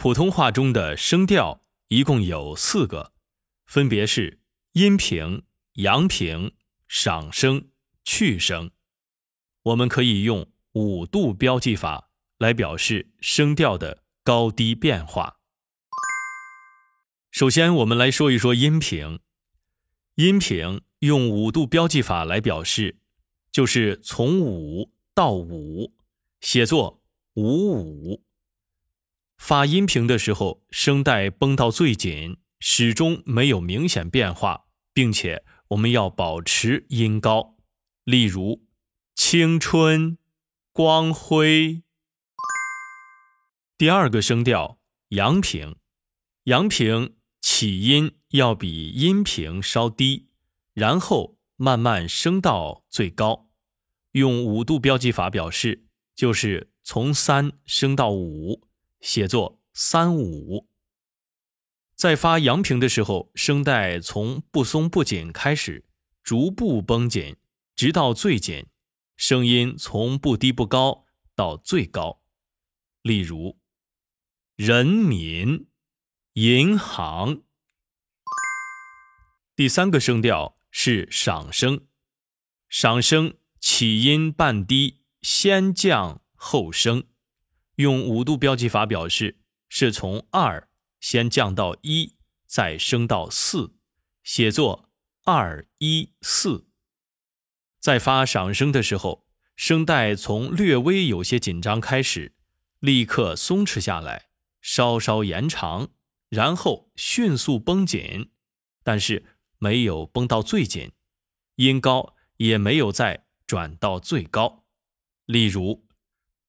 普通话中的声调一共有四个，分别是阴平、阳平、上声、去声。我们可以用五度标记法来表示声调的高低变化。首先，我们来说一说阴平。阴平用五度标记法来表示，就是从五到五，写作五五。发音平的时候，声带绷到最紧，始终没有明显变化，并且我们要保持音高。例如，青春、光辉。第二个声调阳平，阳平起音要比阴平稍低，然后慢慢升到最高。用五度标记法表示，就是从三升到五。写作三五，在发阳平的时候，声带从不松不紧开始，逐步绷紧，直到最紧，声音从不低不高到最高。例如，人民银行。第三个声调是上声，上声起音半低，先降后升。用五度标记法表示，是从二先降到一，再升到四，写作二一四。在发上声的时候，声带从略微有些紧张开始，立刻松弛下来，稍稍延长，然后迅速绷紧，但是没有绷到最紧，音高也没有再转到最高。例如，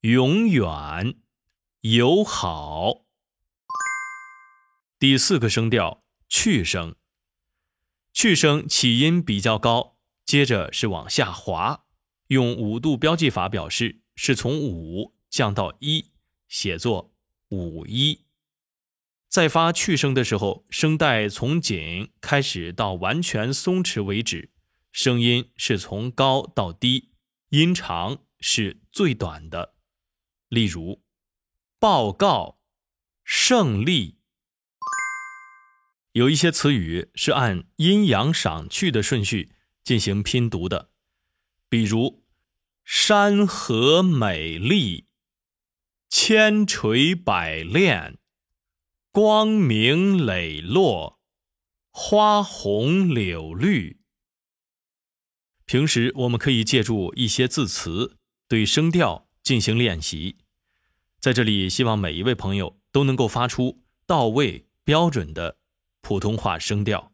永远。友好。第四个声调去声，去声起音比较高，接着是往下滑。用五度标记法表示，是从五降到一，写作五一。在发去声的时候，声带从紧开始到完全松弛为止，声音是从高到低，音长是最短的。例如。报告胜利。有一些词语是按阴阳上去的顺序进行拼读的，比如山河美丽、千锤百炼、光明磊落、花红柳绿。平时我们可以借助一些字词对声调进行练习。在这里，希望每一位朋友都能够发出到位、标准的普通话声调。